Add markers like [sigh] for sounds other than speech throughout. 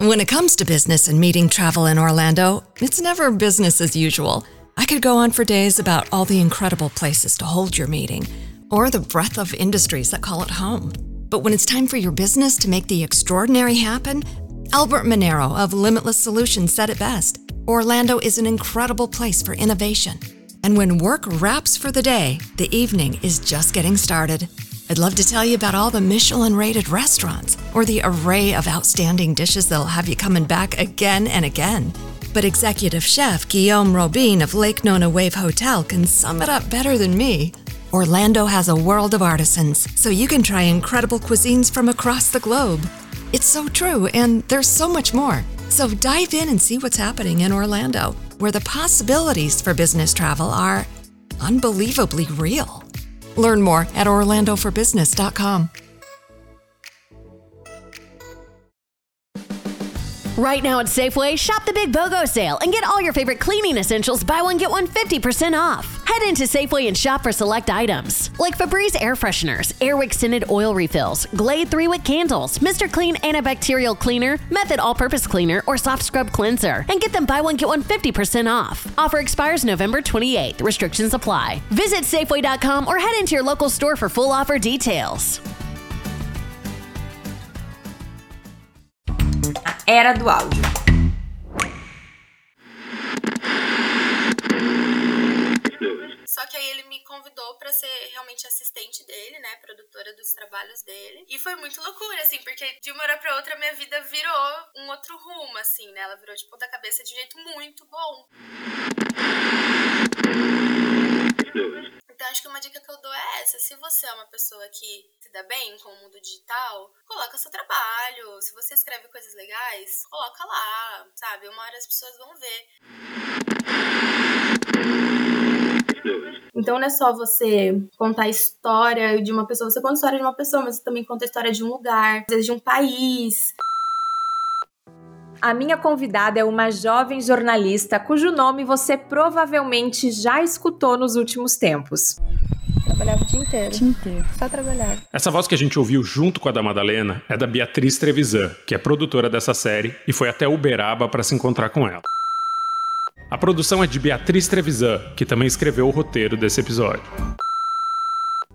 When it comes to business and meeting travel in Orlando, it's never business as usual. I could go on for days about all the incredible places to hold your meeting, or the breadth of industries that call it home. But when it's time for your business to make the extraordinary happen, Albert Monero of Limitless Solutions said it best Orlando is an incredible place for innovation. And when work wraps for the day, the evening is just getting started. I'd love to tell you about all the Michelin rated restaurants or the array of outstanding dishes that'll have you coming back again and again. But executive chef Guillaume Robin of Lake Nona Wave Hotel can sum it up better than me. Orlando has a world of artisans, so you can try incredible cuisines from across the globe. It's so true, and there's so much more. So dive in and see what's happening in Orlando, where the possibilities for business travel are unbelievably real. Learn more at orlandoforbusiness.com. Right now at Safeway, shop the Big BOGO sale and get all your favorite cleaning essentials buy one, get one 50% off. Head into Safeway and shop for select items like Febreze air fresheners, Airwick scented oil refills, Glade 3 wick candles, Mr. Clean antibacterial cleaner, Method all purpose cleaner, or soft scrub cleanser, and get them buy one, get one 50% off. Offer expires November 28th. Restrictions apply. Visit Safeway.com or head into your local store for full offer details. Era do áudio. Só que aí ele me convidou pra ser realmente assistente dele, né, produtora dos trabalhos dele. E foi muito loucura, assim, porque de uma hora pra outra minha vida virou um outro rumo, assim, né? Ela virou de ponta cabeça de um jeito muito bom. Acho que uma dica que eu dou é essa. Se você é uma pessoa que se dá bem com o mundo digital, coloca seu trabalho. Se você escreve coisas legais, coloca lá, sabe? Uma hora as pessoas vão ver. Então não é só você contar a história de uma pessoa, você conta a história de uma pessoa, mas você também conta a história de um lugar, às vezes de um país. A minha convidada é uma jovem jornalista cujo nome você provavelmente já escutou nos últimos tempos. Trabalhava o dia inteiro. dia inteiro. Só trabalhar. Essa voz que a gente ouviu junto com a da Madalena é da Beatriz Trevisan, que é produtora dessa série e foi até Uberaba para se encontrar com ela. A produção é de Beatriz Trevisan, que também escreveu o roteiro desse episódio.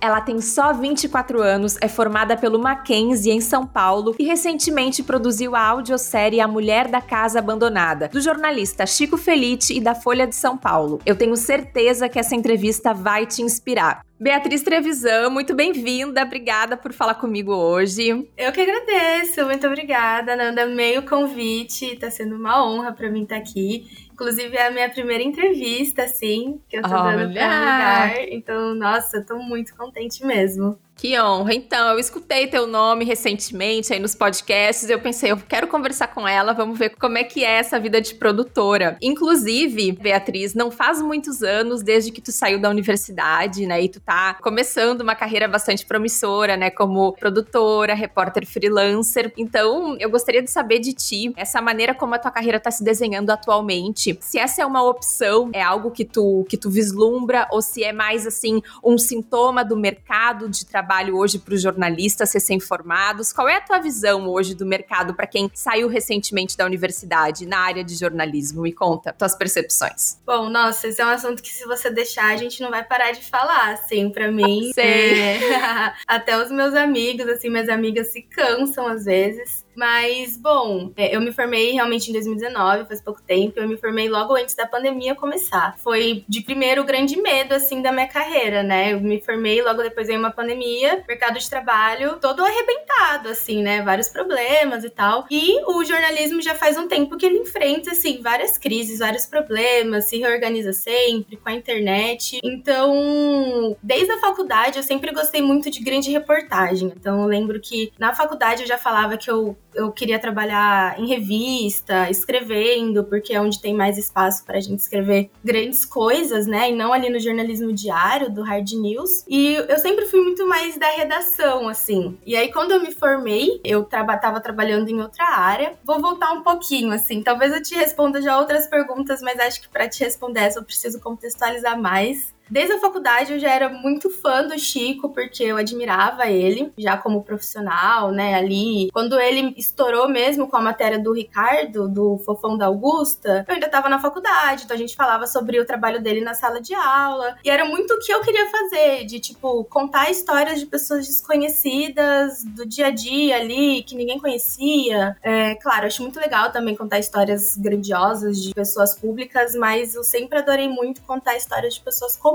Ela tem só 24 anos, é formada pelo Mackenzie em São Paulo e recentemente produziu a audiosérie A Mulher da Casa Abandonada, do jornalista Chico Felite e da Folha de São Paulo. Eu tenho certeza que essa entrevista vai te inspirar. Beatriz Trevisan, muito bem-vinda, obrigada por falar comigo hoje. Eu que agradeço, muito obrigada, Nanda. Amei o convite, tá sendo uma honra para mim estar aqui. Inclusive, é a minha primeira entrevista, assim, que eu tô Olha! dando pra um lugar. Então, nossa, eu tô muito contente mesmo. Que honra. Então, eu escutei teu nome recentemente aí nos podcasts. Eu pensei, eu quero conversar com ela, vamos ver como é que é essa vida de produtora. Inclusive, Beatriz, não faz muitos anos desde que tu saiu da universidade, né? E tu tá começando uma carreira bastante promissora, né? Como produtora, repórter freelancer. Então, eu gostaria de saber de ti, essa maneira como a tua carreira tá se desenhando atualmente. Se essa é uma opção, é algo que tu, que tu vislumbra, ou se é mais assim, um sintoma do mercado de trabalho hoje para os jornalistas recém-formados. Qual é a tua visão hoje do mercado para quem saiu recentemente da universidade na área de jornalismo? Me conta tuas percepções. Bom, nossa, esse é um assunto que se você deixar, a gente não vai parar de falar, assim, pra mim. [laughs] Sei. é, [laughs] Até os meus amigos, assim, minhas amigas se cansam às vezes. Mas, bom, é, eu me formei realmente em 2019, faz pouco tempo. Eu me formei logo antes da pandemia começar. Foi de primeiro o grande medo, assim, da minha carreira, né? Eu me formei, logo depois veio uma pandemia, mercado de trabalho todo arrebentado, assim, né? Vários problemas e tal. E o jornalismo já faz um tempo que ele enfrenta, assim, várias crises, vários problemas, se reorganiza sempre com a internet. Então, desde a faculdade, eu sempre gostei muito de grande reportagem. Então, eu lembro que na faculdade eu já falava que eu eu queria trabalhar em revista, escrevendo, porque é onde tem mais espaço para a gente escrever grandes coisas, né? E não ali no jornalismo diário, do hard news. E eu sempre fui muito mais da redação, assim. E aí, quando eu me formei, eu traba tava trabalhando em outra área. Vou voltar um pouquinho, assim. Talvez eu te responda já outras perguntas, mas acho que para te responder essa eu preciso contextualizar mais. Desde a faculdade eu já era muito fã do Chico, porque eu admirava ele, já como profissional, né, ali. Quando ele estourou mesmo com a matéria do Ricardo, do Fofão da Augusta, eu ainda tava na faculdade, então a gente falava sobre o trabalho dele na sala de aula. E era muito o que eu queria fazer, de, tipo, contar histórias de pessoas desconhecidas, do dia a dia ali, que ninguém conhecia. É, claro, acho muito legal também contar histórias grandiosas de pessoas públicas, mas eu sempre adorei muito contar histórias de pessoas comuns.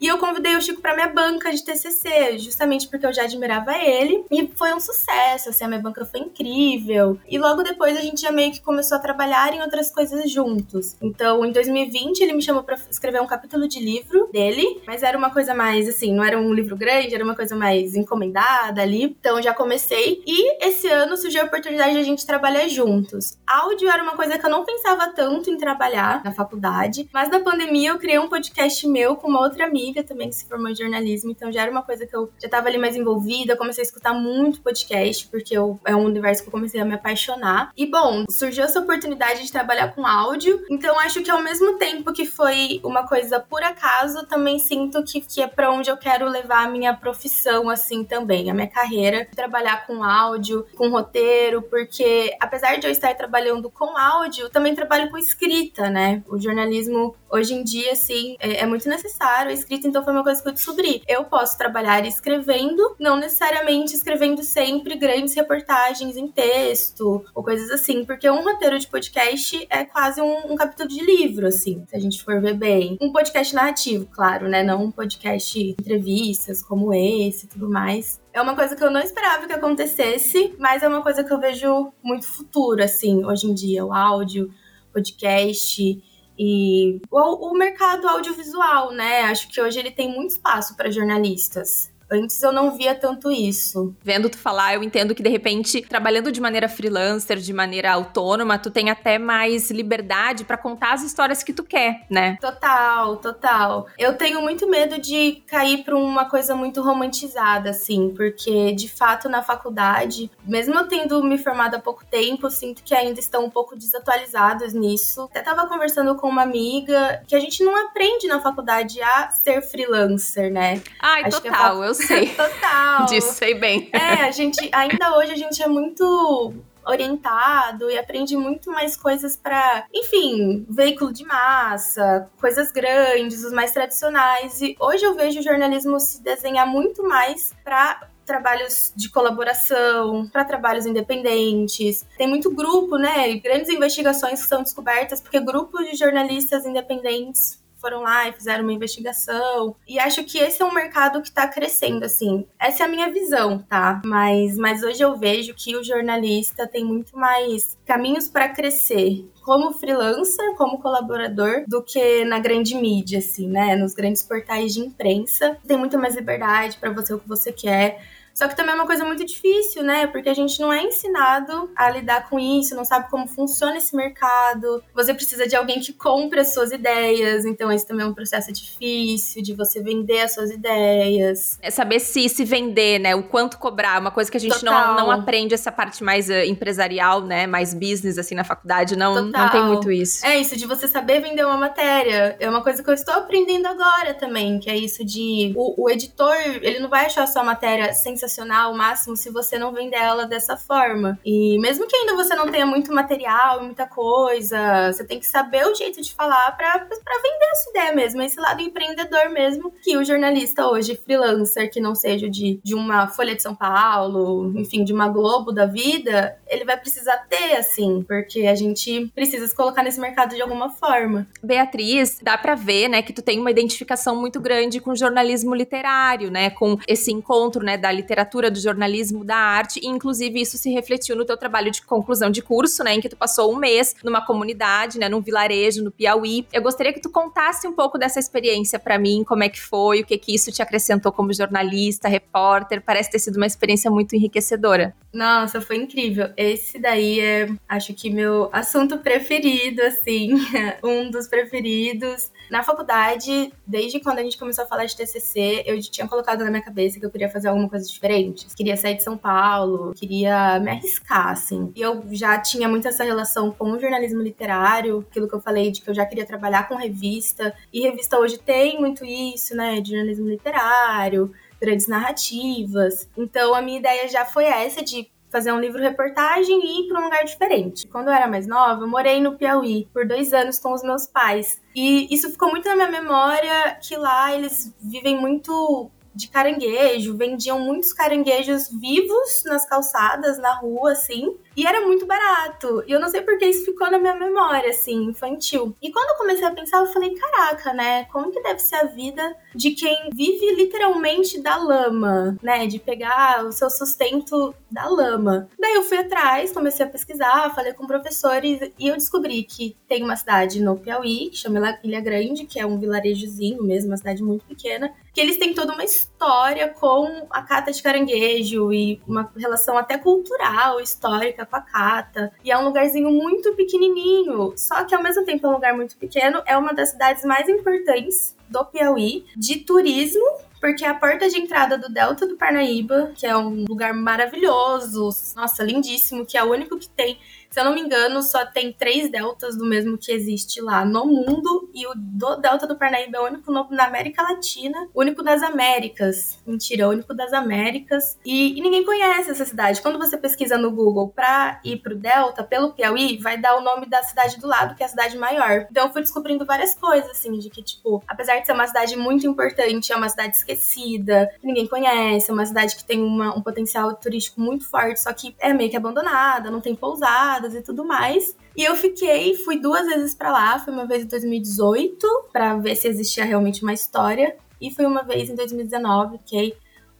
E eu convidei o Chico para minha banca de TCC, justamente porque eu já admirava ele. E foi um sucesso, assim, a minha banca foi incrível. E logo depois a gente já meio que começou a trabalhar em outras coisas juntos. Então, em 2020, ele me chamou para escrever um capítulo de livro dele, mas era uma coisa mais, assim, não era um livro grande, era uma coisa mais encomendada ali. Então, já comecei. E esse ano surgiu a oportunidade de a gente trabalhar juntos. Áudio era uma coisa que eu não pensava tanto em trabalhar na faculdade, mas na pandemia eu criei um podcast meu com uma outra amiga também que se formou em jornalismo, então já era uma coisa que eu já estava ali mais envolvida, comecei a escutar muito podcast, porque eu, é um universo que eu comecei a me apaixonar. E bom, surgiu essa oportunidade de trabalhar com áudio, então acho que ao mesmo tempo que foi uma coisa por acaso, também sinto que, que é para onde eu quero levar a minha profissão, assim também, a minha carreira, trabalhar com áudio, com roteiro, porque apesar de eu estar trabalhando com áudio, também trabalho com escrita, né? O jornalismo hoje em dia, assim, é, é muito necessário a escrita então foi uma coisa que eu descobri. Eu posso trabalhar escrevendo, não necessariamente escrevendo sempre grandes reportagens em texto ou coisas assim, porque um roteiro de podcast é quase um, um capítulo de livro, assim, se a gente for ver bem. Um podcast narrativo, claro, né? Não um podcast entrevistas como esse e tudo mais. É uma coisa que eu não esperava que acontecesse, mas é uma coisa que eu vejo muito futuro, assim, hoje em dia. O áudio, podcast e o, o mercado audiovisual, né? Acho que hoje ele tem muito espaço para jornalistas. Antes eu não via tanto isso. Vendo tu falar, eu entendo que de repente, trabalhando de maneira freelancer, de maneira autônoma, tu tem até mais liberdade para contar as histórias que tu quer, né? Total, total. Eu tenho muito medo de cair para uma coisa muito romantizada, assim, porque de fato na faculdade, mesmo eu tendo me formado há pouco tempo, sinto que ainda estão um pouco desatualizados nisso. Até tava conversando com uma amiga que a gente não aprende na faculdade a ser freelancer, né? Ai, Acho total, eu sei. [laughs] Total. Disso sei bem. É, a gente, ainda hoje a gente é muito orientado e aprende muito mais coisas para, enfim, veículo de massa, coisas grandes, os mais tradicionais. E hoje eu vejo o jornalismo se desenhar muito mais para trabalhos de colaboração, para trabalhos independentes. Tem muito grupo, né? Grandes investigações que são descobertas porque grupos de jornalistas independentes foram lá e fizeram uma investigação. E acho que esse é um mercado que está crescendo, assim. Essa é a minha visão, tá? Mas, mas hoje eu vejo que o jornalista tem muito mais caminhos para crescer como freelancer, como colaborador, do que na grande mídia, assim, né? Nos grandes portais de imprensa. Tem muito mais liberdade para você o que você quer só que também é uma coisa muito difícil, né? Porque a gente não é ensinado a lidar com isso, não sabe como funciona esse mercado. Você precisa de alguém que compre as suas ideias, então esse também é um processo difícil de você vender as suas ideias. É saber se se vender, né? O quanto cobrar, uma coisa que a gente não, não aprende essa parte mais uh, empresarial, né? Mais business assim na faculdade, não, não tem muito isso. É isso de você saber vender uma matéria. É uma coisa que eu estou aprendendo agora também, que é isso de o, o editor, ele não vai achar a sua matéria sem sensacional o máximo se você não vender ela dessa forma. E mesmo que ainda você não tenha muito material, muita coisa, você tem que saber o jeito de falar para vender essa ideia mesmo, esse lado empreendedor mesmo, que o jornalista hoje, freelancer, que não seja de, de uma Folha de São Paulo, enfim, de uma Globo da vida, ele vai precisar ter, assim, porque a gente precisa se colocar nesse mercado de alguma forma. Beatriz, dá para ver, né, que tu tem uma identificação muito grande com jornalismo literário, né, com esse encontro, né, da literatura literatura, do jornalismo, da arte, e inclusive isso se refletiu no teu trabalho de conclusão de curso, né, em que tu passou um mês numa comunidade, né, num vilarejo no Piauí. Eu gostaria que tu contasse um pouco dessa experiência para mim, como é que foi, o que que isso te acrescentou como jornalista, repórter. Parece ter sido uma experiência muito enriquecedora. Nossa, foi incrível. Esse daí é, acho que meu assunto preferido, assim, [laughs] um dos preferidos. Na faculdade, desde quando a gente começou a falar de TCC, eu tinha colocado na minha cabeça que eu queria fazer alguma coisa de diferentes. Queria sair de São Paulo, queria me arriscar, assim. E eu já tinha muito essa relação com o jornalismo literário, aquilo que eu falei de que eu já queria trabalhar com revista. E revista hoje tem muito isso, né, de jornalismo literário, grandes narrativas. Então a minha ideia já foi essa de fazer um livro reportagem e ir para um lugar diferente. Quando eu era mais nova, eu morei no Piauí por dois anos com os meus pais. E isso ficou muito na minha memória que lá eles vivem muito de caranguejo, vendiam muitos caranguejos vivos nas calçadas, na rua, assim. E era muito barato. E eu não sei porque isso ficou na minha memória, assim, infantil. E quando eu comecei a pensar, eu falei, caraca, né? Como que deve ser a vida de quem vive literalmente da lama, né? De pegar o seu sustento da lama. Daí eu fui atrás, comecei a pesquisar, falei com professores e eu descobri que tem uma cidade no Piauí, que chama Ilha Grande, que é um vilarejozinho mesmo, uma cidade muito pequena, que eles têm toda uma história com a cata de caranguejo e uma relação até cultural, histórica com a Cata. E é um lugarzinho muito pequenininho. Só que ao mesmo tempo é um lugar muito pequeno. É uma das cidades mais importantes do Piauí de turismo porque é a porta de entrada do Delta do Parnaíba, que é um lugar maravilhoso, nossa, lindíssimo, que é o único que tem se eu não me engano, só tem três deltas do mesmo que existe lá no mundo. E o do Delta do Parnaíba é o único no, na América Latina, o único das Américas. Mentira, o único das Américas. E, e, ninguém conhece essa cidade. Quando você pesquisa no Google pra ir pro Delta, pelo Piauí, vai dar o nome da cidade do lado, que é a cidade maior. Então eu fui descobrindo várias coisas, assim, de que, tipo, apesar de ser uma cidade muito importante, é uma cidade esquecida, que ninguém conhece, é uma cidade que tem uma, um potencial turístico muito forte, só que é meio que abandonada, não tem pousada e tudo mais. E eu fiquei, fui duas vezes para lá, fui uma vez em 2018 para ver se existia realmente uma história e fui uma vez em 2019, fiquei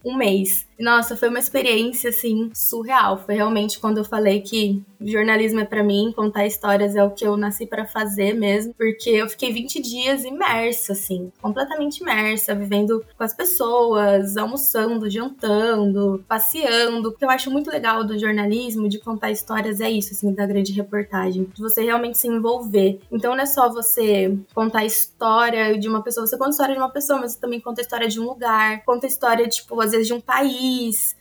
um mês. Nossa, foi uma experiência assim surreal. Foi realmente quando eu falei que jornalismo é para mim, contar histórias é o que eu nasci para fazer mesmo, porque eu fiquei 20 dias imersa assim, completamente imersa, vivendo com as pessoas, almoçando, jantando, passeando. O que eu acho muito legal do jornalismo, de contar histórias é isso assim, da grande reportagem, de você realmente se envolver. Então não é só você contar a história de uma pessoa, você conta a história de uma pessoa, mas você também conta a história de um lugar, conta a história tipo às vezes de um país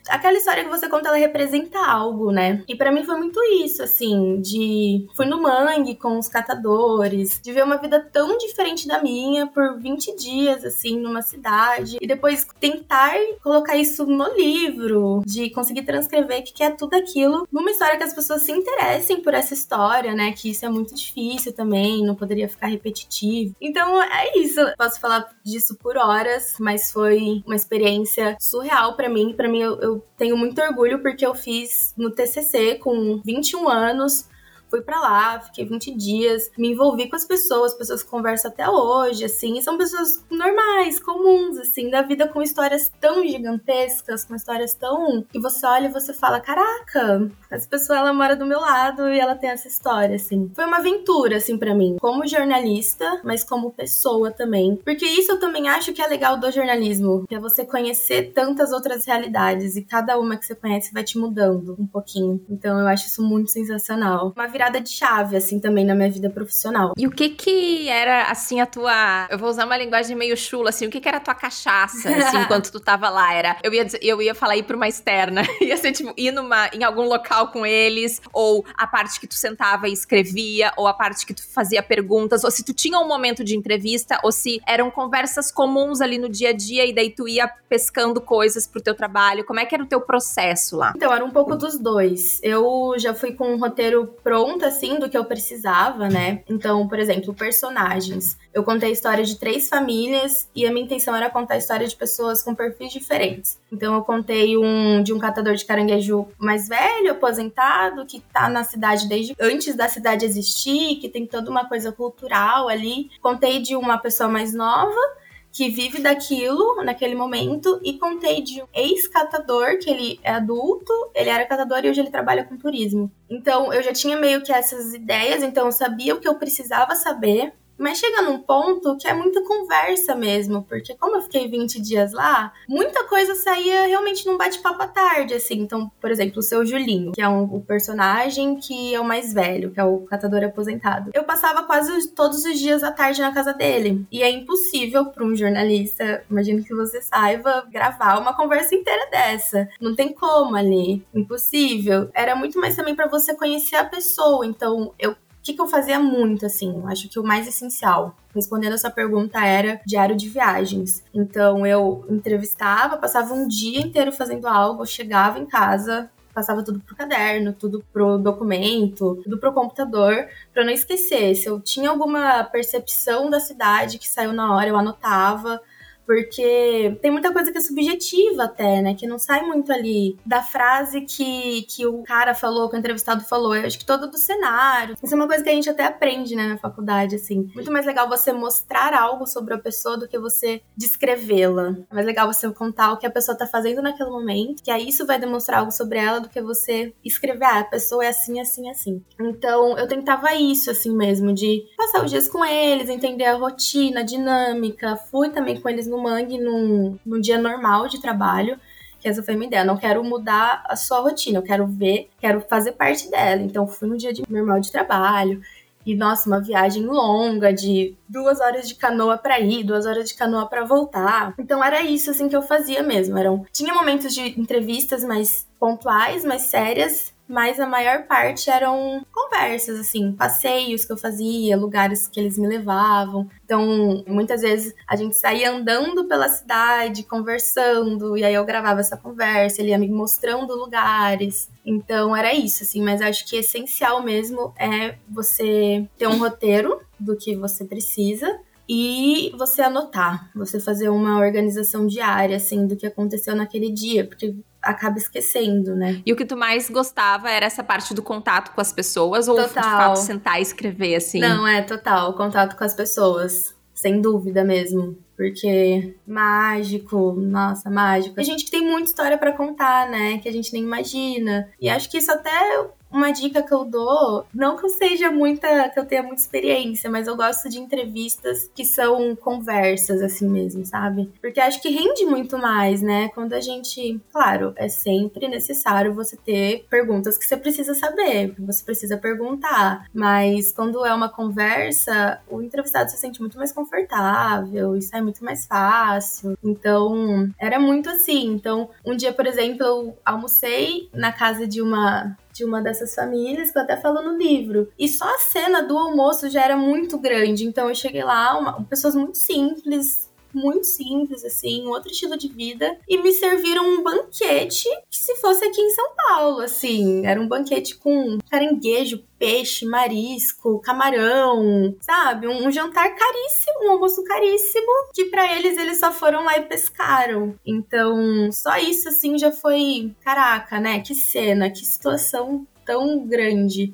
Aquela história que você conta, ela representa algo, né? E para mim foi muito isso, assim, de fui no mangue com os catadores, de ver uma vida tão diferente da minha por 20 dias, assim, numa cidade, e depois tentar colocar isso no livro, de conseguir transcrever que é tudo aquilo numa história que as pessoas se interessem por essa história, né? Que isso é muito difícil também, não poderia ficar repetitivo. Então é isso. Posso falar disso por horas, mas foi uma experiência surreal para mim para mim, eu, eu tenho muito orgulho porque eu fiz no TCC com 21 anos fui para lá, fiquei 20 dias, me envolvi com as pessoas, pessoas que conversam até hoje, assim, são pessoas normais, comuns, assim, da vida com histórias tão gigantescas, com histórias tão. que você olha e você fala: caraca, essa pessoa ela mora do meu lado e ela tem essa história, assim. Foi uma aventura, assim, para mim, como jornalista, mas como pessoa também. Porque isso eu também acho que é legal do jornalismo, que é você conhecer tantas outras realidades e cada uma que você conhece vai te mudando um pouquinho. Então eu acho isso muito sensacional. Uma virada de chave, assim, também na minha vida profissional. E o que que era, assim, a tua... Eu vou usar uma linguagem meio chula, assim, o que que era a tua cachaça, assim, [laughs] enquanto tu tava lá? Era... Eu ia, dizer, eu ia falar ir pra uma externa. [laughs] ia ser, tipo, ir numa, em algum local com eles, ou a parte que tu sentava e escrevia, ou a parte que tu fazia perguntas, ou se tu tinha um momento de entrevista, ou se eram conversas comuns ali no dia a dia, e daí tu ia pescando coisas pro teu trabalho. Como é que era o teu processo lá? Então, era um pouco dos dois. Eu já fui com um roteiro pronto conta, assim, do que eu precisava, né? Então, por exemplo, personagens. Eu contei a história de três famílias e a minha intenção era contar a história de pessoas com perfis diferentes. Então, eu contei um de um catador de caranguejo mais velho, aposentado, que tá na cidade desde antes da cidade existir, que tem toda uma coisa cultural ali. Contei de uma pessoa mais nova que vive daquilo naquele momento e contei de um ex-catador, que ele é adulto, ele era catador e hoje ele trabalha com turismo. Então eu já tinha meio que essas ideias, então eu sabia o que eu precisava saber Mas chega num ponto que é muita conversa mesmo, porque como eu fiquei 20 dias lá, muita coisa saía realmente num bate-papo à tarde, assim. Então, por exemplo, o seu Julinho, que é um, o personagem que é o mais velho, que é o catador aposentado. Eu passava quase todos os dias à tarde na casa dele. E é impossível para um jornalista, imagino que você saiba, gravar uma conversa inteira dessa. Não tem como ali. Impossível. Era muito mais também para você conhecer a pessoa. Então, eu o que, que eu fazia muito, assim? Acho que o mais essencial, respondendo essa pergunta, era diário de viagens. Então, eu entrevistava, passava um dia inteiro fazendo algo, chegava em casa, passava tudo pro caderno, tudo pro documento, tudo pro computador, para não esquecer. Se eu tinha alguma percepção da cidade que saiu na hora, eu anotava porque tem muita coisa que é subjetiva até, né? Que não sai muito ali da frase que, que o cara falou, que o entrevistado falou. Eu acho que todo do cenário. Isso é uma coisa que a gente até aprende, né, na faculdade, assim. Muito mais legal você mostrar algo sobre a pessoa do que você descrevê-la. É mais legal você contar o que a pessoa tá fazendo naquele momento, que aí isso vai demonstrar algo sobre ela do que você escrever, ah, a pessoa é assim, assim, assim. Então, eu tentava isso, assim mesmo, de passar os dias com eles, entender a rotina, a dinâmica. Fui também com eles no mangue num, num dia normal de trabalho. Que essa foi a minha ideia. Não quero mudar a sua rotina, eu quero ver, quero fazer parte dela. Então fui no dia de normal de trabalho. E, nossa, uma viagem longa de duas horas de canoa para ir, duas horas de canoa para voltar. Então era isso assim que eu fazia mesmo. Eram tinha momentos de entrevistas mais pontuais, mais sérias, mas a maior parte eram conversas, assim, passeios que eu fazia, lugares que eles me levavam. Então, muitas vezes a gente saía andando pela cidade, conversando, e aí eu gravava essa conversa, ele ia me mostrando lugares. Então, era isso, assim, mas acho que essencial mesmo é você ter um roteiro do que você precisa e você anotar, você fazer uma organização diária, assim, do que aconteceu naquele dia, porque acaba esquecendo, né? E o que tu mais gostava era essa parte do contato com as pessoas ou total. de fato sentar e escrever assim? Não, é total, contato com as pessoas, sem dúvida mesmo. Porque mágico, nossa, mágico. A gente que tem muita história para contar, né? Que a gente nem imagina. E acho que isso até uma dica que eu dou, não que eu seja muita, que eu tenha muita experiência, mas eu gosto de entrevistas que são conversas assim mesmo, sabe? Porque acho que rende muito mais, né? Quando a gente, claro, é sempre necessário você ter perguntas que você precisa saber, que você precisa perguntar, mas quando é uma conversa, o entrevistado se sente muito mais confortável, isso é muito mais fácil. Então, era muito assim. Então, um dia, por exemplo, eu almocei na casa de uma de uma dessas famílias, que eu até falo no livro. E só a cena do almoço já era muito grande. Então eu cheguei lá, uma, pessoas muito simples, muito simples, assim, um outro estilo de vida, e me serviram um banquete que se fosse aqui em São Paulo, assim, era um banquete com caranguejo, peixe, marisco, camarão, sabe? Um, um jantar caríssimo, um almoço caríssimo, que para eles eles só foram lá e pescaram. Então, só isso assim já foi, caraca, né? Que cena, que situação tão grande.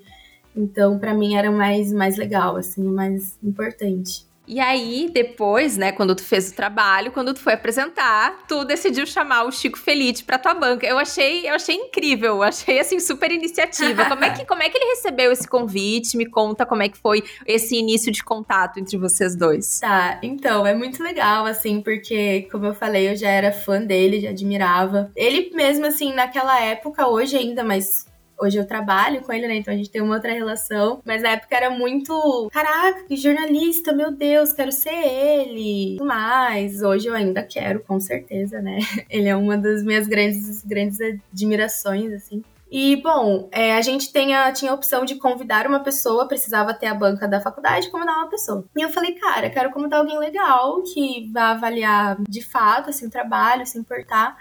Então, para mim era mais mais legal, assim, mais importante. E aí, depois, né, quando tu fez o trabalho, quando tu foi apresentar, tu decidiu chamar o Chico Felite pra tua banca. Eu achei, eu achei incrível, achei assim super iniciativa. Como é que [laughs] como é que ele recebeu esse convite? Me conta como é que foi esse início de contato entre vocês dois. Tá, então, é muito legal assim, porque como eu falei, eu já era fã dele, já admirava. Ele mesmo assim naquela época, hoje ainda, mas Hoje eu trabalho com ele, né? Então a gente tem uma outra relação. Mas na época era muito. Caraca, que jornalista, meu Deus, quero ser ele. Mais. Hoje eu ainda quero, com certeza, né? [laughs] Ele é uma das minhas grandes, grandes admirações, assim. E, bom, é, a gente a, tinha a opção de convidar uma pessoa, precisava ter a banca da faculdade, convidar uma pessoa. E eu falei, cara, quero convidar alguém legal, que vá avaliar de fato, assim, o trabalho, se importar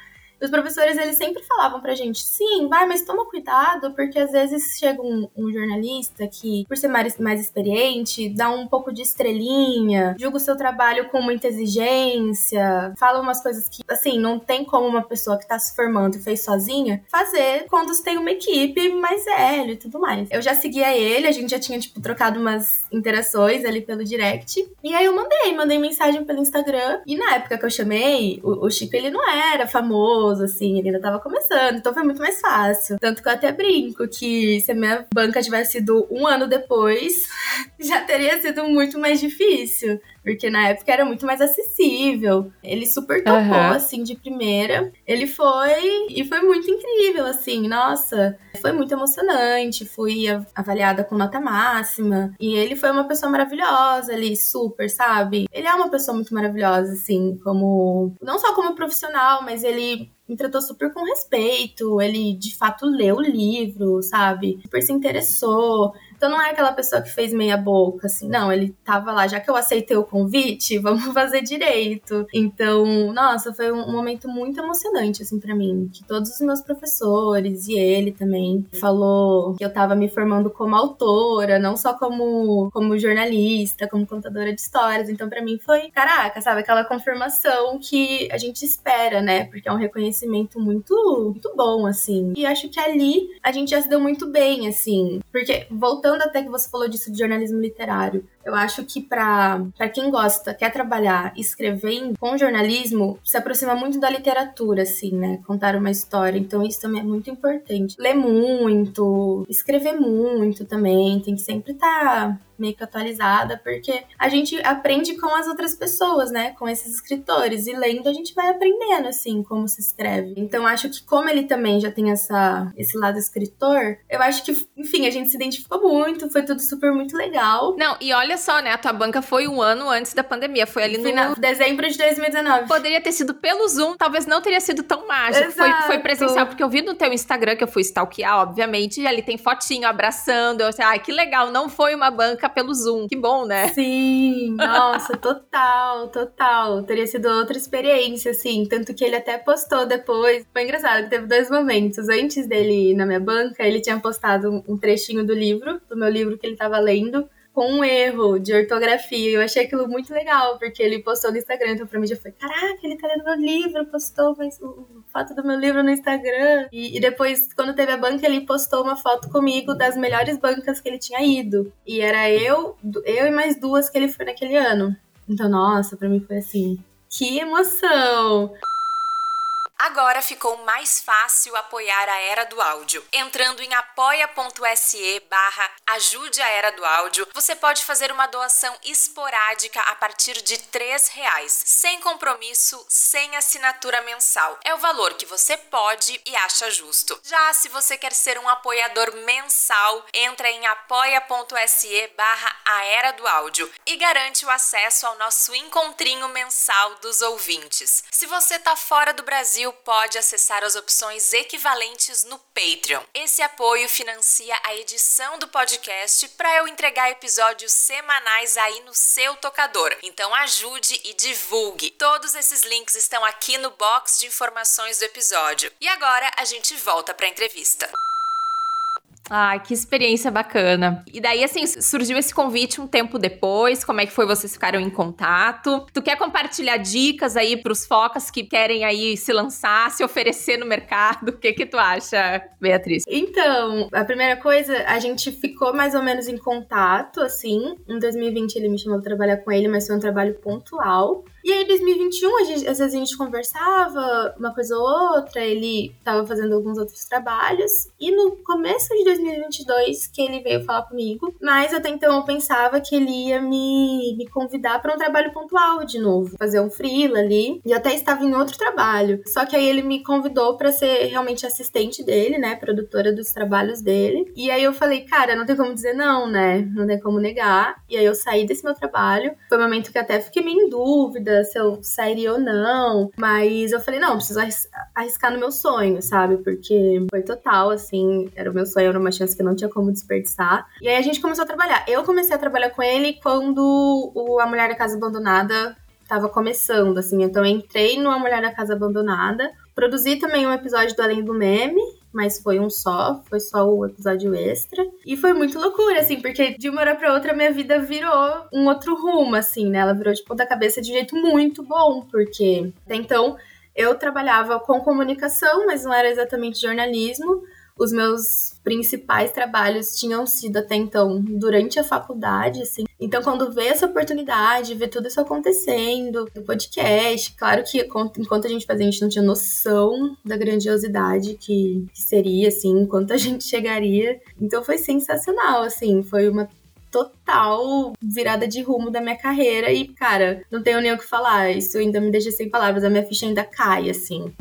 os professores, eles sempre falavam pra gente, sim, vai, mas toma cuidado, porque às vezes chega um, um jornalista que, por ser mais, mais experiente, dá um pouco de estrelinha, julga o seu trabalho com muita exigência, fala umas coisas que, assim, não tem como uma pessoa que tá se formando e fez sozinha fazer quando você tem uma equipe mais velha e tudo mais. Eu já seguia ele, a gente já tinha, tipo, trocado umas interações ali pelo direct. E aí eu mandei, mandei mensagem pelo Instagram. E na época que eu chamei, o, o Chico, ele não era famoso assim, ele ainda tava começando, então foi muito mais fácil. Tanto que eu até brinco que se a minha banca tivesse sido um ano depois, [laughs] já teria sido muito mais difícil. Porque na época era muito mais acessível. Ele super topou, uhum. assim, de primeira. Ele foi e foi muito incrível, assim. Nossa, foi muito emocionante. Fui avaliada com nota máxima. E ele foi uma pessoa maravilhosa ali, super, sabe? Ele é uma pessoa muito maravilhosa, assim, como. Não só como profissional, mas ele me tratou super com respeito, ele de fato leu o livro, sabe? Super se interessou. Então não é aquela pessoa que fez meia boca, assim, não, ele tava lá, já que eu aceitei o convite, [laughs] vamos fazer direito. Então, nossa, foi um momento muito emocionante, assim, para mim, que todos os meus professores e ele também falou que eu tava me formando como autora, não só como, como jornalista, como contadora de histórias. Então, para mim foi, caraca, sabe, aquela confirmação que a gente espera, né? Porque é um reconhecimento muito, muito bom, assim. E acho que ali a gente já se deu muito bem, assim, porque voltando voltando até que você falou disso de jornalismo literário, eu acho que para quem gosta, quer trabalhar, escrever com jornalismo, se aproxima muito da literatura, assim, né? Contar uma história. Então isso também é muito importante. Ler muito, escrever muito também, tem que sempre estar tá meio que atualizada, porque a gente aprende com as outras pessoas, né? Com esses escritores. E lendo a gente vai aprendendo, assim, como se escreve. Então acho que como ele também já tem essa, esse lado escritor, eu acho que, enfim, a gente se identificou muito, foi tudo super muito legal. Não, e olha só, né? A tua banca foi um ano antes da pandemia. Foi ali no. Final, dezembro de 2019. Poderia ter sido pelo Zoom, talvez não teria sido tão mágico. Foi, foi presencial, porque eu vi no teu Instagram que eu fui stalkear, obviamente, e ali tem fotinho abraçando. Eu achei, ai, que legal, não foi uma banca pelo Zoom. Que bom, né? Sim, [laughs] nossa, total, total. Teria sido outra experiência, assim. Tanto que ele até postou depois. Foi engraçado, teve dois momentos. Antes dele ir na minha banca, ele tinha postado um trechinho do livro, do meu livro que ele tava lendo com um erro de ortografia. Eu achei aquilo muito legal, porque ele postou no Instagram, então pra mim já foi, caraca, ele tá lendo meu livro, postou mas, foto do meu livro no Instagram. E, e, depois, quando teve a banca, ele postou uma foto comigo das melhores bancas que ele tinha ido. E era eu, eu e mais duas que ele foi naquele ano. Então, nossa, pra mim foi assim, que emoção! Agora ficou mais fácil apoiar a Era do Áudio. Entrando em apoia.se barra ajude a Era do Áudio, você pode fazer uma doação esporádica a partir de três reais, sem compromisso, sem assinatura mensal. É o valor que você pode e acha justo. Já se você quer ser um apoiador mensal, entra em apoia.se barra a Era do Áudio e garante o acesso ao nosso encontrinho mensal dos ouvintes. Se você está fora do Brasil pode acessar as opções equivalentes no Patreon. Esse apoio financia a edição do podcast para eu entregar episódios semanais aí no seu tocador. Então ajude e divulgue. Todos esses links estão aqui no box de informações do episódio. E agora a gente volta para a entrevista. Ai, que experiência bacana. E daí, assim, surgiu esse convite um tempo depois. Como é que foi? Vocês ficaram em contato? Tu quer compartilhar dicas aí pros focas que querem aí se lançar, se oferecer no mercado? [laughs] O que que tu acha, Beatriz? Então, a primeira coisa, a gente ficou mais ou menos em contato, assim. Em 2020 ele me chamou pra trabalhar com ele, mas foi um trabalho pontual. E aí, em 2021, a gente, às vezes a gente conversava uma coisa ou outra, ele tava fazendo alguns outros trabalhos. E no começo de 2022 que ele veio falar comigo, mas até então eu pensava que ele ia me, me convidar para um trabalho pontual de novo, fazer um freela ali. E até estava em outro trabalho. Só que aí ele me convidou para ser realmente assistente dele, né, produtora dos trabalhos dele. E aí eu falei, cara, não tem como dizer não, né? Não tem como negar. E aí eu saí desse meu trabalho. Foi um momento que até fiquei meio em dúvida se eu sairia ou não. Mas eu falei, não, preciso arriscar no meu sonho, sabe? Porque foi total, assim, era o meu sonho, era uma chance que eu não tinha como desperdiçar. E aí a gente começou a trabalhar. Eu comecei a trabalhar com ele quando o A Mulher da Casa Abandonada tava começando, assim. Então eu entrei no A Mulher da Casa Abandonada. Produzi também um episódio do Além do Meme, mas foi um só, foi só o episódio extra. E foi muito loucura, assim, porque de uma hora pra outra minha vida virou um outro rumo, assim, né? Ela virou de ponta cabeça de um jeito muito bom, porque até então eu trabalhava com comunicação, mas não era exatamente jornalismo. Os meus principais trabalhos tinham sido até então durante a faculdade, assim. Então, quando vê essa oportunidade, vê tudo isso acontecendo, do podcast, claro que enquanto a gente fazia, a gente não tinha noção da grandiosidade que seria, assim, enquanto a gente [laughs] chegaria. Então, foi sensacional, assim, foi uma total virada de rumo da minha carreira e, cara, não tenho nem o que falar. Isso ainda me deixa sem palavras. A minha ficha ainda cai, assim,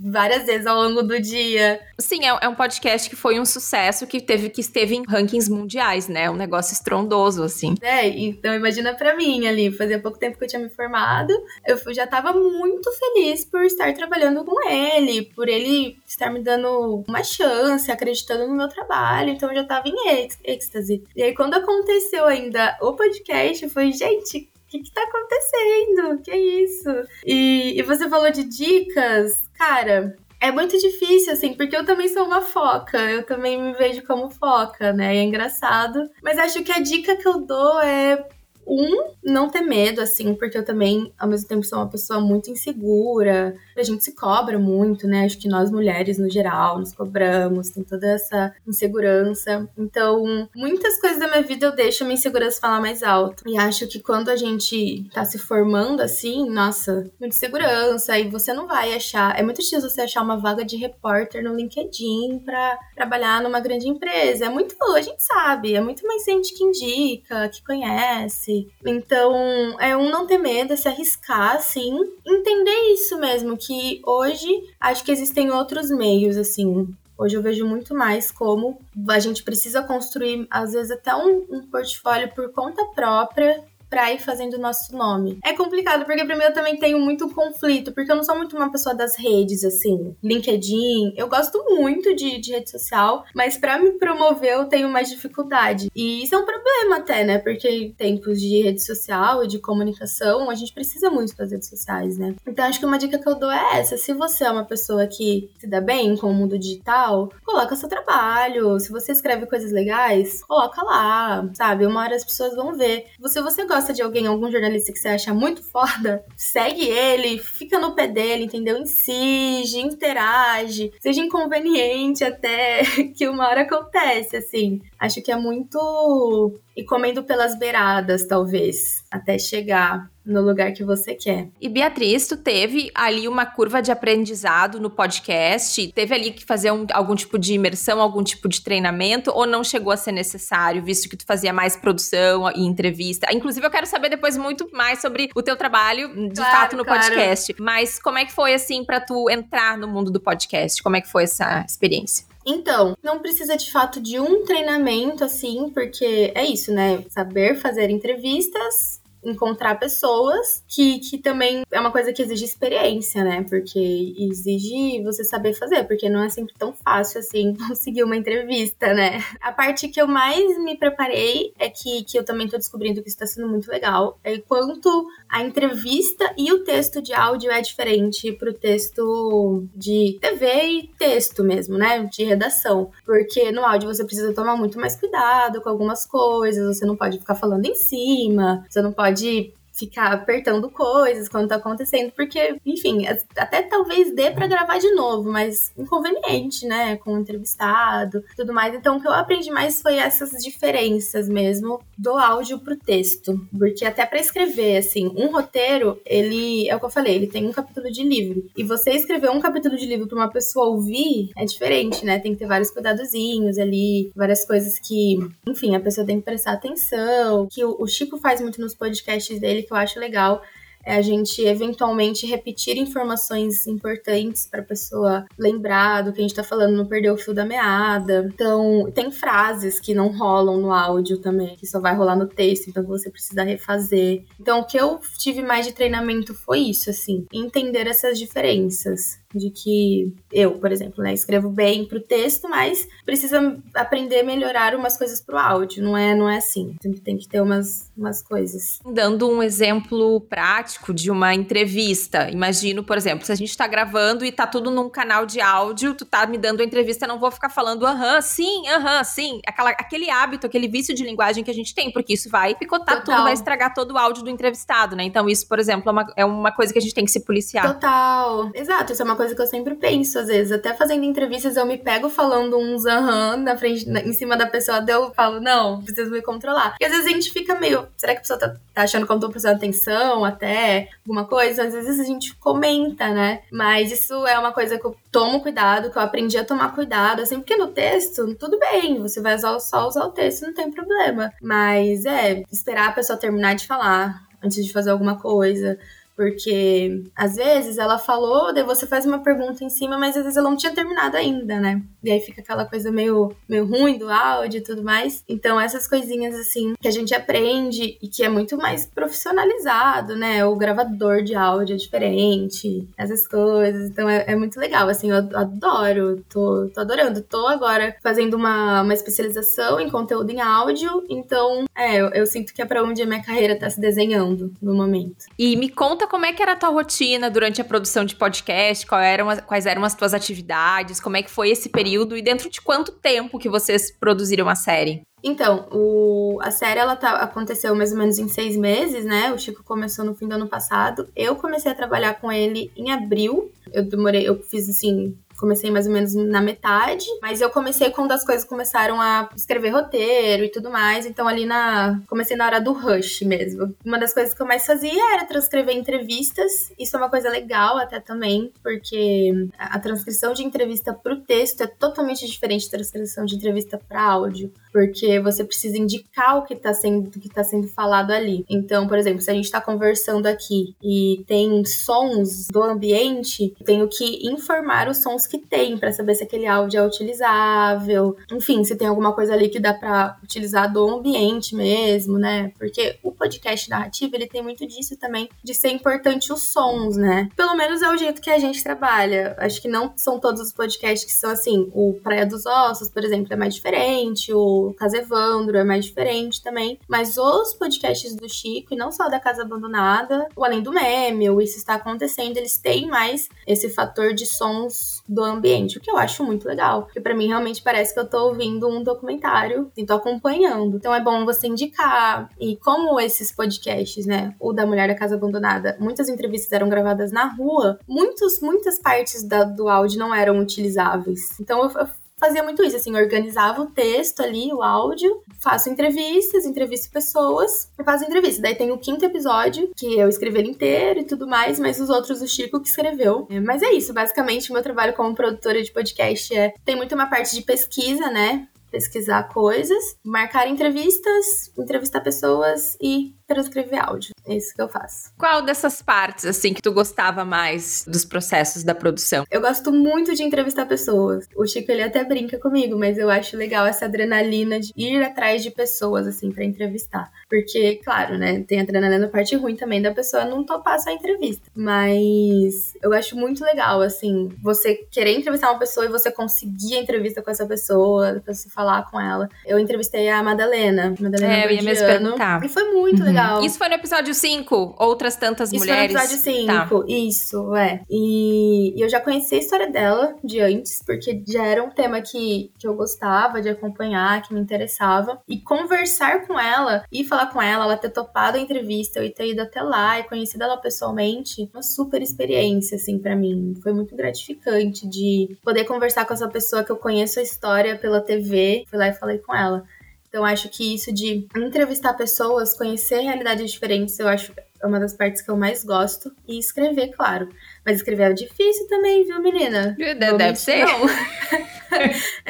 várias vezes ao longo do dia. Sim, é, é um podcast que foi um sucesso, que teve que esteve em rankings mundiais, né? Um negócio estrondoso, assim. É, então imagina pra mim ali, fazia pouco tempo que eu tinha me formado, eu já tava muito feliz por estar trabalhando com ele, por ele estar me dando uma chance, acreditando no meu trabalho, então eu já tava em êxtase. E aí quando aconteceu aconteceu ainda o podcast, foi, gente, o que, que tá acontecendo? Que é isso? E, e você falou de dicas, cara. É muito difícil, assim, porque eu também sou uma foca, eu também me vejo como foca, né? É engraçado. Mas acho que a dica que eu dou é um, não ter medo, assim, porque eu também, ao mesmo tempo, sou uma pessoa muito insegura. A gente se cobra muito, né? Acho que nós mulheres, no geral, nos cobramos, tem toda essa insegurança. Então, muitas coisas da minha vida eu deixo a minha insegurança falar mais alto. E acho que quando a gente tá se formando assim, nossa, muita insegurança, e você não vai achar. É muito difícil você achar uma vaga de repórter no LinkedIn para trabalhar numa grande empresa. É muito, a gente sabe, é muito mais gente que indica, que conhece. Então, é um não ter medo, é se arriscar, assim, entender isso mesmo, que hoje acho que existem outros meios, assim, Hoje eu vejo muito mais como a gente precisa construir, às vezes, até um, um portfólio por conta própria pra ir fazendo o nosso nome. É complicado, porque pra mim eu também tenho muito conflito, porque eu não sou muito uma pessoa das redes, assim, LinkedIn. Eu gosto muito de, de rede social, mas para me promover eu tenho mais dificuldade. E isso é um problema até, né? Porque em tempos de rede social e de comunicação, a gente precisa muito das redes sociais, né? Então acho que uma dica que eu dou é essa: se você é uma pessoa que se dá bem com o mundo digital, coloca seu trabalho. Se você escreve coisas legais, coloca lá, sabe? Uma hora as pessoas vão ver. Se você gosta gosta de alguém, algum jornalista que você acha muito foda, segue ele, fica no pé dele, entendeu? Insige, interage, seja inconveniente até [laughs] que uma hora acontece, assim. Acho que é muito e comendo pelas beiradas, talvez, até chegar no lugar que você quer. E Beatriz, tu teve ali uma curva de aprendizado no podcast? Teve ali que fazer um, algum tipo de imersão, algum tipo de treinamento, ou não chegou a ser necessário, visto que tu fazia mais produção e entrevista? Inclusive, eu quero saber depois muito mais sobre o teu trabalho, de claro, fato, no claro. podcast. Mas como é que foi, assim, para tu entrar no mundo do podcast? Como é que foi essa experiência? Então, não precisa de fato de um treinamento assim, porque é isso, né? Saber fazer entrevistas encontrar pessoas, que, que também é uma coisa que exige experiência, né? Porque exige você saber fazer, porque não é sempre tão fácil assim [laughs] conseguir uma entrevista, né? A parte que eu mais me preparei é que, que eu também tô descobrindo que está sendo muito legal, é quanto a entrevista e o texto de áudio é diferente pro texto de TV e texto mesmo, né? De redação. Porque no áudio você precisa tomar muito mais cuidado com algumas coisas, você não pode ficar falando em cima, você não pode pode ficar apertando coisas quando tá acontecendo, porque, enfim, até talvez dê para gravar de novo, mas inconveniente, né, com o entrevistado, tudo mais. Então, o que eu aprendi mais foi essas diferenças mesmo do áudio pro texto, porque até para escrever, assim, um roteiro, ele, é o que eu falei, ele tem um capítulo de livro, e você escrever um capítulo de livro para uma pessoa ouvir é diferente, né? Tem que ter vários cuidadozinhos ali, várias coisas que, enfim, a pessoa tem que prestar atenção, que o Chico faz muito nos podcasts dele, que eu acho legal é a gente eventualmente repetir informações importantes para a pessoa lembrar do que a gente está falando, não perder o fio da meada. Então, tem frases que não rolam no áudio também, que só vai rolar no texto, então você precisa refazer. Então, o que eu tive mais de treinamento foi isso, assim, entender essas diferenças de que eu, por exemplo, né, escrevo bem pro texto, mas precisa aprender a melhorar umas coisas pro áudio, não é, não é assim. Sempre tem que ter umas, umas coisas. Dando um exemplo prático de uma entrevista, imagino, por exemplo, se a gente tá gravando e tá tudo num canal de áudio, tu tá me dando a entrevista, eu não vou ficar falando aham, sim, aham, sim, Aquela, aquele hábito, aquele vício de linguagem que a gente tem, porque isso vai picotar Total. tudo, vai estragar todo o áudio do entrevistado, né? Então isso, por exemplo, é uma, é uma coisa que a gente tem que se policiar. Total. Exato, isso é uma coisa que eu sempre penso, às vezes. Até fazendo entrevistas, eu me pego falando uns aham na frente, na, em cima da pessoa, daí eu falo, não, preciso me controlar. E às vezes a gente fica meio, será que a pessoa tá, tá achando que eu não tô prestando atenção até alguma coisa? Às vezes a gente comenta, né? Mas isso é uma coisa que eu tomo cuidado, que eu aprendi a tomar cuidado, assim, porque no texto, tudo bem, você vai só usar o texto, não tem problema. Mas é, esperar a pessoa terminar de falar antes de fazer alguma coisa. Porque às vezes ela falou, daí você faz uma pergunta em cima, mas às vezes ela não tinha terminado ainda, né? E aí fica aquela coisa meio, meio ruim do áudio e tudo mais. Então, essas coisinhas assim que a gente aprende e que é muito mais profissionalizado, né? O gravador de áudio é diferente, essas coisas. Então, é, é muito legal. Assim, eu adoro, tô, tô adorando. Tô agora fazendo uma, uma especialização em conteúdo em áudio. Então, é, eu, eu sinto que é pra onde a minha carreira tá se desenhando no momento. E me conta como é que era a tua rotina durante a produção de podcast, quais eram as, quais eram as tuas atividades, como é que foi esse período e dentro de quanto tempo que vocês produziram a série? Então, o, a série ela tá, aconteceu mais ou menos em seis meses, né? O Chico começou no fim do ano passado. Eu comecei a trabalhar com ele em abril. Eu demorei, eu fiz assim, comecei mais ou menos na metade, mas eu comecei quando as coisas começaram a escrever roteiro e tudo mais, então ali na. Comecei na hora do rush mesmo. Uma das coisas que eu mais fazia era transcrever entrevistas, isso é uma coisa legal até também, porque a transcrição de entrevista pro texto é totalmente diferente da transcrição de entrevista para áudio, porque você precisa indicar o que tá sendo, que tá sendo falado ali. Então, por exemplo, se a gente tá conversando aqui e tem sons do ambiente, tenho que informar os sons que tem para saber se aquele áudio é utilizável, enfim, se tem alguma coisa ali que dá para utilizar do ambiente mesmo, né? Porque o podcast narrativo, ele tem muito disso também, de ser importante os sons, né? Pelo menos é o jeito que a gente trabalha. Acho que não são todos os podcasts que são assim. O Praia dos Ossos, por exemplo, é mais diferente, o Casa Evandro é mais diferente também. Mas os podcasts do Chico, e não só da Casa Abandonada, o Além do Meme, o Isso Está Acontecendo, eles têm mais esse fator de sons do ambiente, o que eu acho muito legal, porque para mim realmente parece que eu tô ouvindo um documentário e tô acompanhando. Então é bom você indicar. E como esses podcasts, né, o da Mulher da Casa Abandonada, muitas entrevistas eram gravadas na rua, muitos, muitas partes da, do áudio não eram utilizáveis. Então eu, eu fazia muito isso, assim, organizava o texto ali, o áudio, faço entrevistas, entrevisto pessoas e faço entrevista. Daí tem o quinto episódio, que eu escrevi ele inteiro e tudo mais, mas os outros o Chico que escreveu. É, mas é isso, basicamente, meu trabalho como produtora de podcast é. Tem muito uma parte de pesquisa, né? Pesquisar coisas, marcar entrevistas, entrevistar pessoas e transcrever áudio. É isso que eu faço. Qual dessas partes, assim, que tu gostava mais dos processos da produção? Eu gosto muito de entrevistar pessoas. O Chico, ele até brinca comigo, mas eu acho legal essa adrenalina de ir atrás de pessoas, assim, para entrevistar. Porque, claro, né, tem adrenalina na parte ruim também da pessoa não topar sua entrevista. Mas eu acho muito legal, assim, você querer entrevistar uma pessoa e você conseguir a entrevista com essa pessoa, depois você falar com ela. Eu entrevistei a Madalena, Madalena é, eu ia perguntar. E foi muito uhum. legal legal. Isso foi no episódio 5, outras tantas isso mulheres. Isso foi no episódio 5, tá. isso, é. E, e eu já conheci a história dela de antes, porque já era um tema que, que eu gostava de acompanhar, que me interessava. E conversar com ela e falar com ela, ela ter topado a entrevista, eu ter ido até lá e conhecido ela pessoalmente, uma super experiência, assim, para mim. Foi muito gratificante de poder conversar com essa pessoa que eu conheço a história pela TV. Fui lá e falei com ela. Então, acho que isso de entrevistar pessoas, conhecer realidades diferentes, eu acho é uma das partes que eu mais gosto. E escrever, claro. Mas escrever é difícil também, viu, menina? Deve ser. Não. [laughs]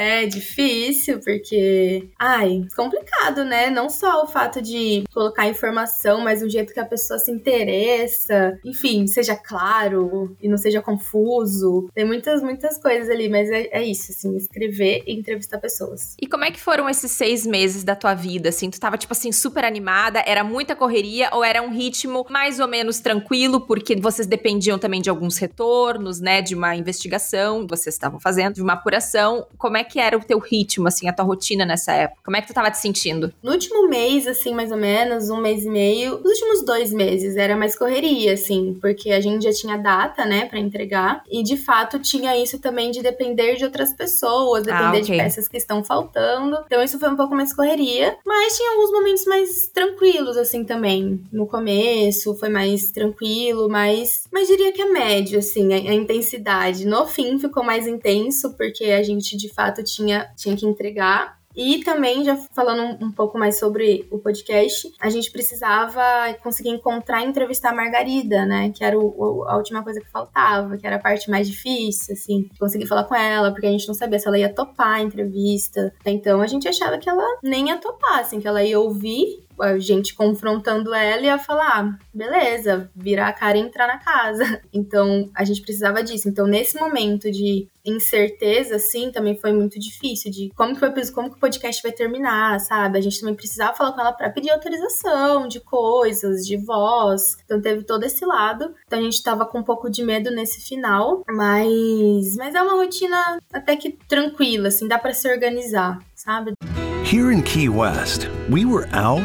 é difícil, porque. Ai, complicado, né? Não só o fato de colocar informação, mas o jeito que a pessoa se interessa. Enfim, seja claro e não seja confuso. Tem muitas, muitas coisas ali, mas é, é isso, assim, escrever e entrevistar pessoas. E como é que foram esses seis meses da tua vida, assim? Tu tava, tipo assim, super animada? Era muita correria ou era um ritmo mais ou menos tranquilo, porque vocês dependiam também de alguns retornos, né? De uma investigação vocês estavam fazendo, de uma apuração como é que era o teu ritmo, assim, a tua rotina nessa época? Como é que tu tava te sentindo? No último mês, assim, mais ou menos, um mês e meio, os últimos dois meses era mais correria, assim, porque a gente já tinha data, né, para entregar, e de fato tinha isso também de depender de outras pessoas, depender ah, okay. de peças que estão faltando. Então isso foi um pouco mais correria, mas tinha alguns momentos mais tranquilos, assim, também. No começo foi mais tranquilo, mas, mas diria que é médio, assim, a, a intensidade. No fim ficou mais intenso, porque a gente de fato tinha, tinha que entregar. E também, já falando um, pouco mais sobre o podcast, a gente precisava conseguir encontrar e entrevistar a Margarida, né? Que era o, a última coisa que faltava, que era a parte mais difícil, assim. Conseguir falar com ela, porque a gente não sabia se ela ia topar a entrevista. Então a gente achava que ela nem ia topar, assim, que ela ia ouvir a gente confrontando ela e ia falar, ah, beleza, virar a cara e entrar na casa. [laughs] Então, a gente precisava disso. Então, nesse momento de incerteza, assim, também foi muito difícil de como que, vai, como que o podcast vai terminar, sabe? A gente também precisava falar com ela para pedir autorização de coisas, de voz. Então, teve todo esse lado. Então, a gente tava com um pouco de medo nesse final, mas, mas é uma rotina até que tranquila, assim, dá para se organizar, sabe? Here in Key West, we were out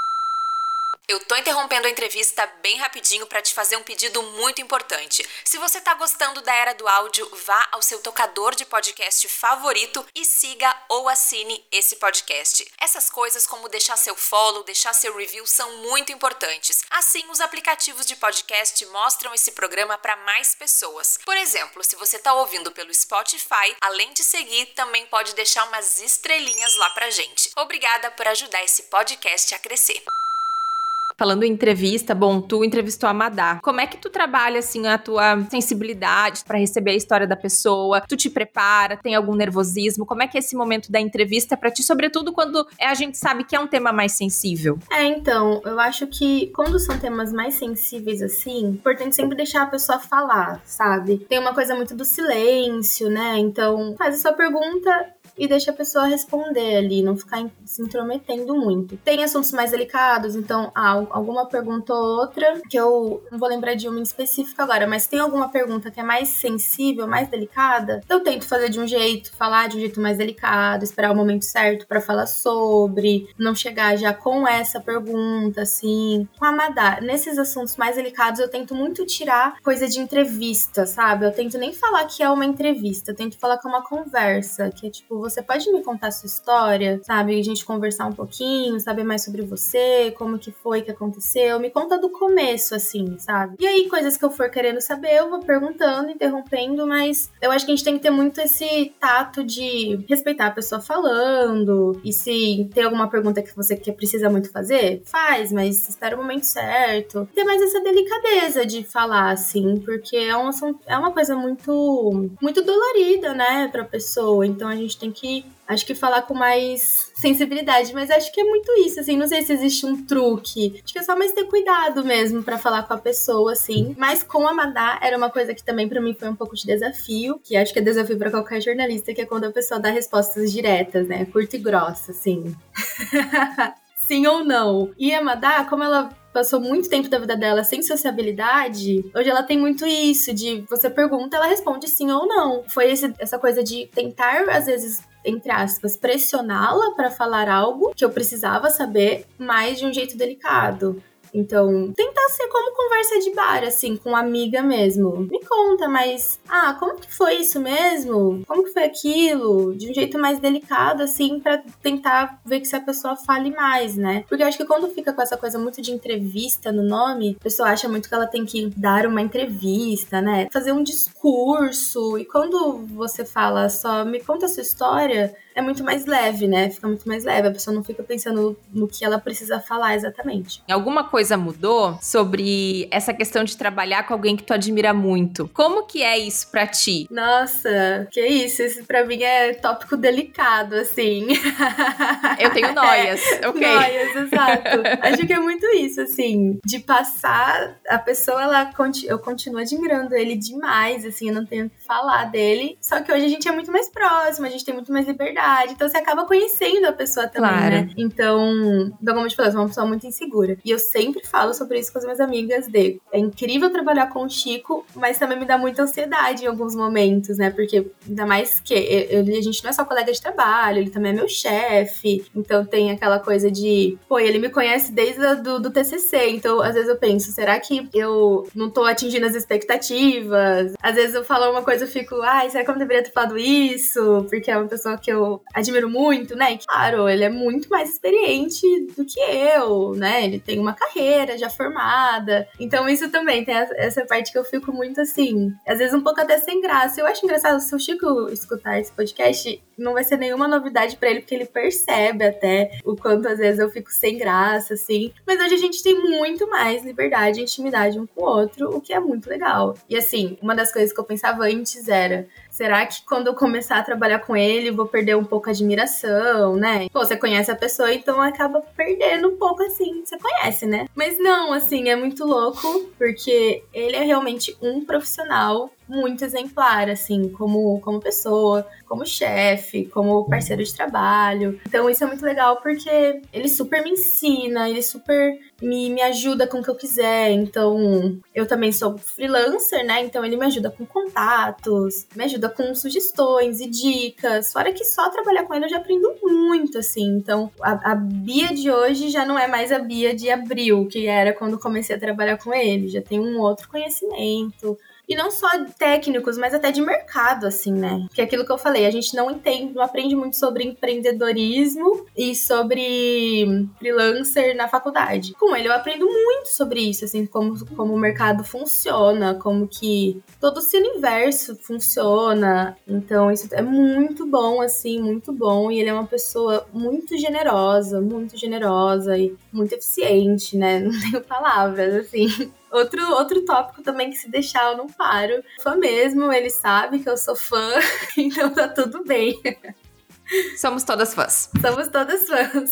Eu tô interrompendo a entrevista bem rapidinho para te fazer um pedido muito importante. Se você tá gostando da era do áudio, vá ao seu tocador de podcast favorito e siga ou assine esse podcast. Essas coisas como deixar seu follow, deixar seu review são muito importantes. Assim, os aplicativos de podcast mostram esse programa para mais pessoas. Por exemplo, se você tá ouvindo pelo Spotify, além de seguir, também pode deixar umas estrelinhas lá pra gente. Obrigada por ajudar esse podcast a crescer. Falando em entrevista, bom, tu entrevistou a Madá. Como é que tu trabalha, assim, a tua sensibilidade para receber a história da pessoa? Tu te prepara? Tem algum nervosismo? Como é que é esse momento da entrevista para ti, sobretudo quando a gente sabe que é um tema mais sensível? É, então, eu acho que quando são temas mais sensíveis assim, é importante sempre deixar a pessoa falar, sabe? Tem uma coisa muito do silêncio, né? Então, faz a sua pergunta e deixa a pessoa responder ali, não ficar se intrometendo muito. Tem assuntos mais delicados, então, ah, alguma pergunta ou outra, que eu não vou lembrar de uma em específico agora, mas tem alguma pergunta que é mais sensível, mais delicada, eu tento fazer de um jeito, falar de um jeito mais delicado, esperar o momento certo para falar sobre, não chegar já com essa pergunta, assim. Com a Madá, nesses assuntos mais delicados, eu tento muito tirar coisa de entrevista, sabe? Eu tento nem falar que é uma entrevista, eu tento falar que é uma conversa, que é tipo, você pode me contar sua história, sabe? A gente conversar um pouquinho, saber mais sobre você, como que foi que aconteceu. Me conta do começo, assim, sabe? E aí, coisas que eu for querendo saber, eu vou perguntando, interrompendo, mas eu acho que a gente tem que ter muito esse tato de respeitar a pessoa falando. E se tem alguma pergunta que você que precisa muito fazer, faz, mas espera o momento certo. Ter mais essa delicadeza de falar, assim, porque é uma, é uma coisa muito, muito dolorida, né, pra pessoa. Então a gente tem que, acho que falar com mais sensibilidade, mas acho que é muito isso, assim, não sei se existe um truque. Acho que é só mais ter cuidado mesmo para falar com a pessoa, assim. Mas com a Madá era uma coisa que também para mim foi um pouco de desafio, que acho que é desafio para qualquer jornalista, que é quando a pessoa dá respostas diretas, né, curta e grossa, assim. [laughs] Sim ou não. E a Madá, como ela passou muito tempo da vida dela sem sociabilidade, hoje ela tem muito isso de você pergunta, ela responde sim ou não. Foi esse, essa coisa de tentar, às vezes, entre aspas, pressioná-la para falar algo que eu precisava saber, mas de um jeito delicado. Então, tentar ser como conversa de bar, assim, com amiga mesmo. Me conta, mas, ah, como que foi isso mesmo? Como que foi aquilo? De um jeito mais delicado, assim, para tentar ver que se a pessoa fale mais, né? Porque eu acho que quando fica com essa coisa muito de entrevista no nome, a pessoa acha muito que ela tem que dar uma entrevista, né? Fazer um discurso. E quando você fala só, me conta a sua história, é muito mais leve, né? Fica muito mais leve. A pessoa não fica pensando no que ela precisa falar exatamente. Alguma coisa mudou sobre essa questão de trabalhar com alguém que tu admira muito? Como que é isso para ti? Nossa, que isso? Isso para mim é tópico delicado, assim. Eu tenho [laughs] noias, é, ok. Noias, exato. Acho que é muito isso, assim, de passar a pessoa, ela eu continuo admirando ele demais, assim, eu não tenho o que falar dele. Só que hoje a gente é muito mais próximo, a gente tem muito mais liberdade verdade. Então você acaba conhecendo a pessoa também, claro. né? Então, como eu te falei, eu sou uma pessoa muito insegura. E eu sempre falo sobre isso com as minhas amigas de é incrível trabalhar com o Chico, mas também me dá muita ansiedade em alguns momentos, né? Porque ainda mais que ele, a gente não é só colega de trabalho, ele também é meu chefe. Então tem aquela coisa de, pô, ele me conhece desde a, do, do TCC. Então, às vezes eu penso, será que eu não tô atingindo as expectativas? Às vezes eu falo uma coisa e fico, ai, será que eu não deveria ter falado isso? Porque é uma pessoa que eu admiro muito, né? Claro, ele é muito mais experiente do que eu, né? Ele tem uma carreira já formada. Então, isso também tem essa parte que eu fico muito assim, às vezes um pouco até sem graça. Eu acho engraçado, se o Chico escutar esse podcast, não vai ser nenhuma novidade para ele, porque ele percebe até o quanto às vezes eu fico sem graça, assim. Mas hoje a gente tem muito mais liberdade e intimidade um com o outro, o que é muito legal. E assim, uma das coisas que eu pensava antes era: será que quando eu começar a trabalhar com ele, vou perder um pouco a admiração, né? Pô, você conhece a pessoa, então acaba perdendo um pouco assim, você conhece, né? Mas não, assim, é muito louco, porque ele é realmente um profissional muito exemplar, assim, como, como pessoa, como chefe, como parceiro de trabalho. Então isso é muito legal porque ele super me ensina, ele super me, me ajuda com o que eu quiser. Então eu também sou freelancer, né? Então ele me ajuda com contatos, me ajuda com sugestões e dicas. Fora que só trabalhar com ele eu já aprendo muito, assim. Então a, a Bia de hoje já não é mais a Bia de abril, que era quando comecei a trabalhar com ele. Já tem um outro conhecimento e não só técnicos, mas até de mercado, assim, né? Que é aquilo que eu falei, a gente não entende, não aprende muito sobre empreendedorismo e sobre freelancer na faculdade. Com ele eu aprendo muito sobre isso, assim, como, como o mercado funciona, como que todo esse universo funciona. Então, isso é muito bom, assim, muito bom. E ele é uma pessoa muito generosa, muito generosa e muito eficiente, né? [laughs] Não tenho palavras, assim. Outro, outro tópico também que se deixar eu não paro. Fã mesmo, ele sabe que eu sou fã, [laughs] então tá tudo bem. Somos todas fãs. Somos todas fãs.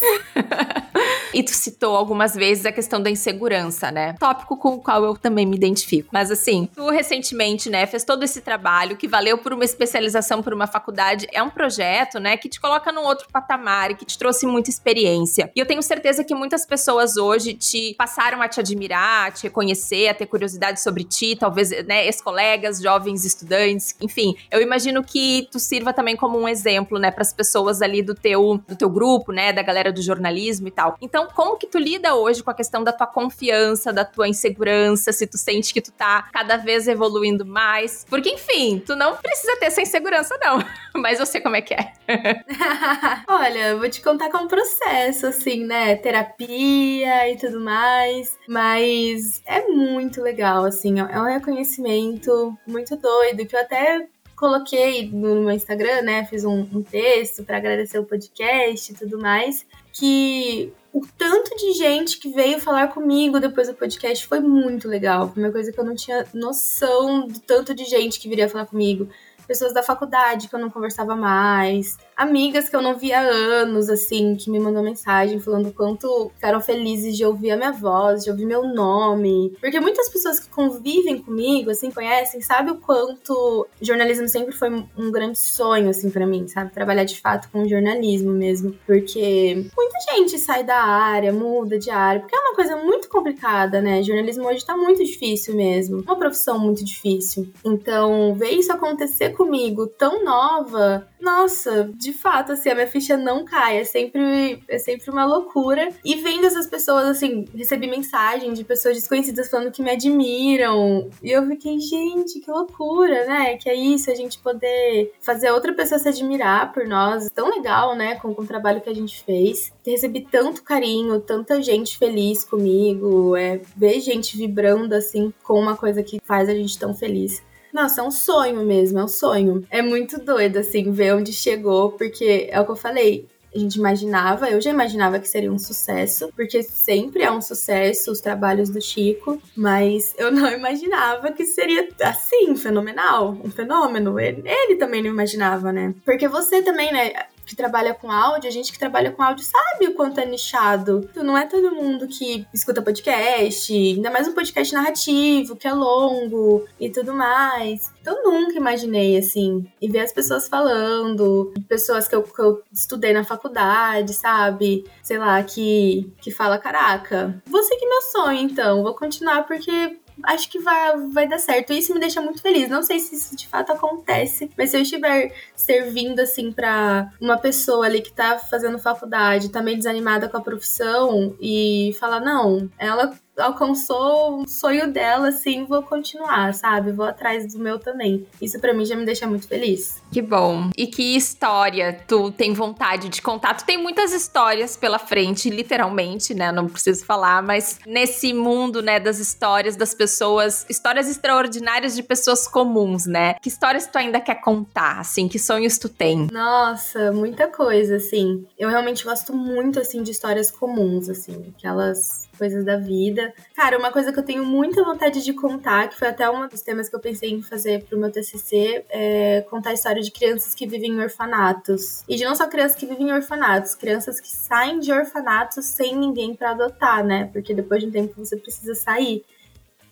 [laughs] e tu citou algumas vezes a questão da insegurança, né? Tópico com o qual eu também me identifico. Mas assim, tu recentemente, né, fez todo esse trabalho que valeu por uma especialização por uma faculdade. É um projeto, né, que te coloca num outro patamar e que te trouxe muita experiência. E eu tenho certeza que muitas pessoas hoje te passaram a te admirar, a te reconhecer, a ter curiosidade sobre ti, talvez, né, ex-colegas, jovens estudantes, enfim. Eu imagino que tu sirva também como um exemplo, né, para as pessoas pessoas ali do teu, do teu grupo, né, da galera do jornalismo e tal. Então, como que tu lida hoje com a questão da tua confiança, da tua insegurança, se tu sente que tu tá cada vez evoluindo mais? Porque, enfim, tu não precisa ter essa insegurança, não. [laughs] Mas eu sei como é que é. [laughs] Olha, vou te contar com um processo, assim, né? Terapia e tudo mais. Mas é muito legal, assim. É um reconhecimento muito doido que eu até coloquei no meu Instagram, né? Fiz um, um texto para agradecer o podcast e tudo mais. Que o tanto de gente que veio falar comigo depois do podcast foi muito legal. Foi uma coisa que eu não tinha noção do tanto de gente que viria falar comigo. Pessoas da faculdade que eu não conversava mais, amigas que eu não via há anos, assim, que me mandou mensagem falando quanto ficaram felizes de ouvir a minha voz, de ouvir meu nome. Porque muitas pessoas que convivem comigo, assim, conhecem, sabem o quanto jornalismo sempre foi um grande sonho, assim, para mim, sabe? Trabalhar de fato com jornalismo mesmo. Porque muita gente sai da área, muda de área, porque é uma coisa muito complicada, né? Jornalismo hoje tá muito difícil mesmo. Uma profissão muito difícil. Então, ver isso acontecer comigo tão nova, nossa, de fato, assim, a minha ficha não cai. É sempre, é sempre uma loucura. E vendo essas pessoas, assim, recebi mensagem de pessoas desconhecidas falando que me admiram. E eu fiquei, gente, que loucura, né? Que é isso, a gente poder fazer outra pessoa se admirar por nós. Tão legal, né? Com, com o trabalho que a gente fez. Recebi tanto carinho, tanta gente feliz comigo. É, ver gente vibrando, assim, com uma coisa que faz a gente tão feliz. Nossa, é um sonho mesmo, é um sonho. É muito doido, assim, ver onde chegou, porque é o que eu falei. A gente imaginava, eu já imaginava que seria um sucesso, porque sempre é um sucesso os trabalhos do Chico, mas eu não [laughs] imaginava que seria assim, fenomenal, um fenômeno. Ele, ele também não imaginava, né? Porque você também, né? Que trabalha com áudio, a gente que trabalha com áudio sabe o quanto é nichado. Não é todo mundo que escuta podcast, ainda mais um podcast narrativo, que é longo e tudo mais. Eu nunca imaginei, assim, e ver as pessoas falando, pessoas que eu, que eu estudei na faculdade, sabe? Sei lá, que, que fala, caraca, vou seguir meu sonho, então, vou continuar porque acho que vai, vai dar certo. Isso me deixa muito feliz. Não sei se isso de fato acontece, mas se eu estiver servindo, assim, para uma pessoa ali que tá fazendo faculdade, tá meio desanimada com a profissão e falar, não, ela alcançou o sonho dela, assim, vou continuar, sabe? Vou atrás do meu também. Isso para mim já me deixa muito feliz. Que bom. E que história tu tem vontade de contar? Tu tem muitas histórias pela frente, literalmente, né? Não preciso falar, mas nesse mundo, né, das histórias das pessoas, histórias extraordinárias de pessoas comuns, né? Que histórias tu ainda quer contar, assim? Que sonhos tu tem? Nossa, muita coisa, assim. Eu realmente gosto muito, assim, de histórias comuns, assim. Aquelas coisas da vida. Cara, uma coisa que eu tenho muita vontade de contar, que foi até um dos temas que eu pensei em fazer pro meu TCC, é contar a história de crianças que vivem em orfanatos. E de não só crianças que vivem em orfanatos, crianças que saem de orfanatos sem ninguém para adotar, né? Porque depois de um tempo você precisa sair.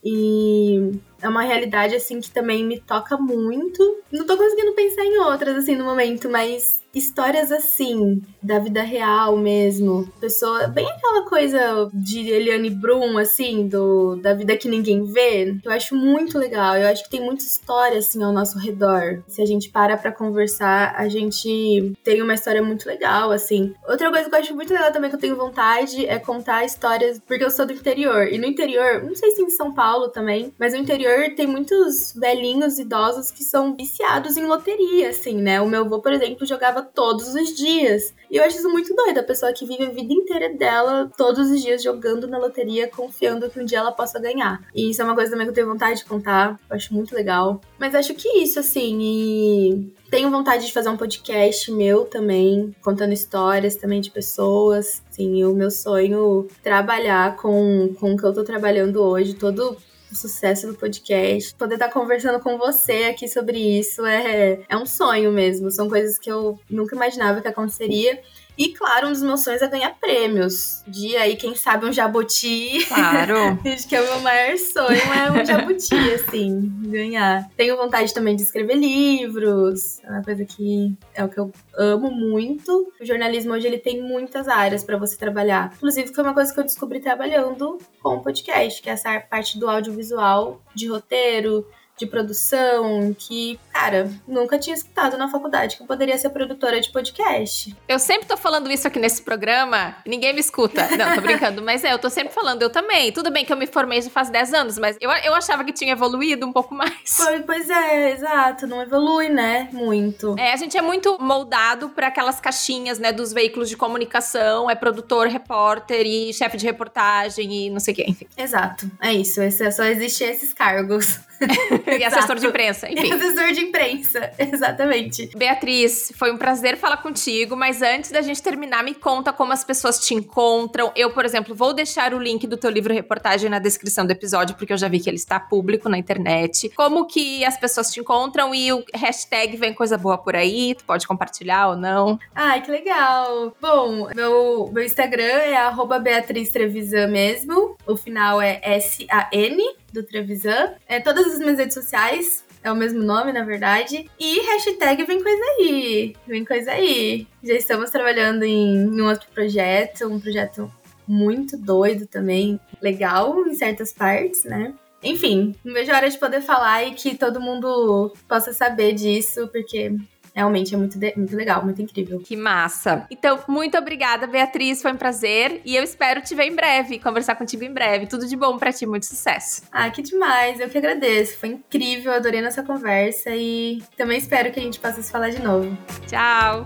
E é uma realidade, assim, que também me toca muito. Não tô conseguindo pensar em outras, assim, no momento, mas histórias assim, da vida real mesmo. Pessoa, bem aquela coisa de Eliane Brum, assim, do da vida que ninguém vê. Eu acho muito legal. Eu acho que tem muita história, assim, ao nosso redor. Se a gente para pra conversar, a gente tem uma história muito legal, assim. Outra coisa que eu acho muito legal também que eu tenho vontade é contar histórias, porque eu sou do interior. E no interior, não sei se em São Paulo também, mas no interior tem muitos velhinhos idosos que são viciados em loteria, assim, né? O meu avô, por exemplo, jogava todos os dias. E eu acho isso muito doido, a pessoa que vive a vida inteira dela, todos os dias jogando na loteria, confiando que um dia ela possa ganhar. E isso é uma coisa também que eu tenho vontade de contar, eu acho muito legal. Mas acho que isso, assim, e tenho vontade de fazer um podcast meu também, contando histórias também de pessoas. Sim, o meu sonho trabalhar com, com o que eu tô trabalhando hoje, todo o sucesso do podcast. Poder estar conversando com você aqui sobre isso é, é um sonho mesmo. São coisas que eu nunca imaginava que aconteceria. E, claro, um dos meus sonhos é ganhar prêmios. De aí, quem sabe, um jabuti. Claro. [laughs] Acho que é o meu maior sonho, é um jabuti, [laughs] assim, ganhar. Tenho vontade também de escrever livros. É uma coisa que é o que eu amo muito. O jornalismo hoje, ele tem muitas áreas para você trabalhar. Inclusive, foi uma coisa que eu descobri trabalhando com o podcast, que é essa parte do audiovisual, de roteiro, de produção que, cara, nunca tinha escutado na faculdade que eu poderia ser produtora de podcast. Eu sempre tô falando isso aqui nesse programa, ninguém me escuta. Não, tô brincando, mas é, eu tô sempre falando, eu também. Tudo bem que eu me formei já faz 10 anos, mas eu, eu achava que tinha evoluído um pouco mais. Pois, pois é, exato, não evolui, né? Muito. É, a gente é muito moldado para aquelas caixinhas, né, dos veículos de comunicação, é produtor, repórter e chefe de reportagem e não sei o que, enfim. Exato, é isso, esse, só existem esses cargos. [laughs] [laughs] e assessor de imprensa, [laughs] enfim. E assessor de imprensa, [laughs] exatamente. Beatriz, foi um prazer falar contigo, mas antes da gente terminar, me conta como as pessoas te encontram. Eu, por exemplo, vou deixar o link do teu livro reportagem na descrição do episódio, porque eu já vi que ele está público na internet. Como que as pessoas te encontram e o hashtag vem coisa boa por aí, tu pode compartilhar ou não? Ai, que legal. Bom, meu, meu Instagram é arroba Beatriz Trevisan mesmo. O final é S-A-N do Trevisan. É, todas as minhas redes sociais é o mesmo nome, na verdade. E hashtag vem coisa aí. Vem coisa aí. Já estamos trabalhando em, em um outro projeto, um projeto muito doido também, legal em certas partes, né? Enfim, não vejo a hora de poder falar e que todo mundo possa saber disso, porque realmente é muito, muito legal, muito incrível. Que massa. Então, muito obrigada, Beatriz. Foi um prazer. E eu espero te ver em breve, conversar contigo em breve. Tudo de bom para ti, muito sucesso. Ah, que demais. Eu que agradeço. Foi incrível, adorei nossa conversa e também espero que a gente possa se falar de novo. Tchau.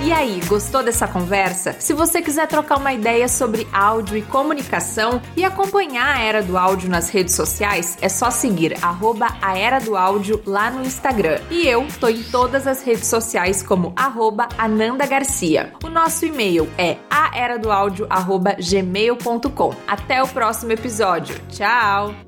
E aí, gostou dessa conversa? Se você quiser trocar uma ideia sobre áudio e comunicação e acompanhar a Era do Áudio nas redes sociais, é só seguir arroba a Era do Áudio lá no Instagram. E eu tô em todas as redes sociais como arroba Ananda Garcia. O nosso e-mail é aeradoaudio.gmail.com. Até o próximo episódio. Tchau!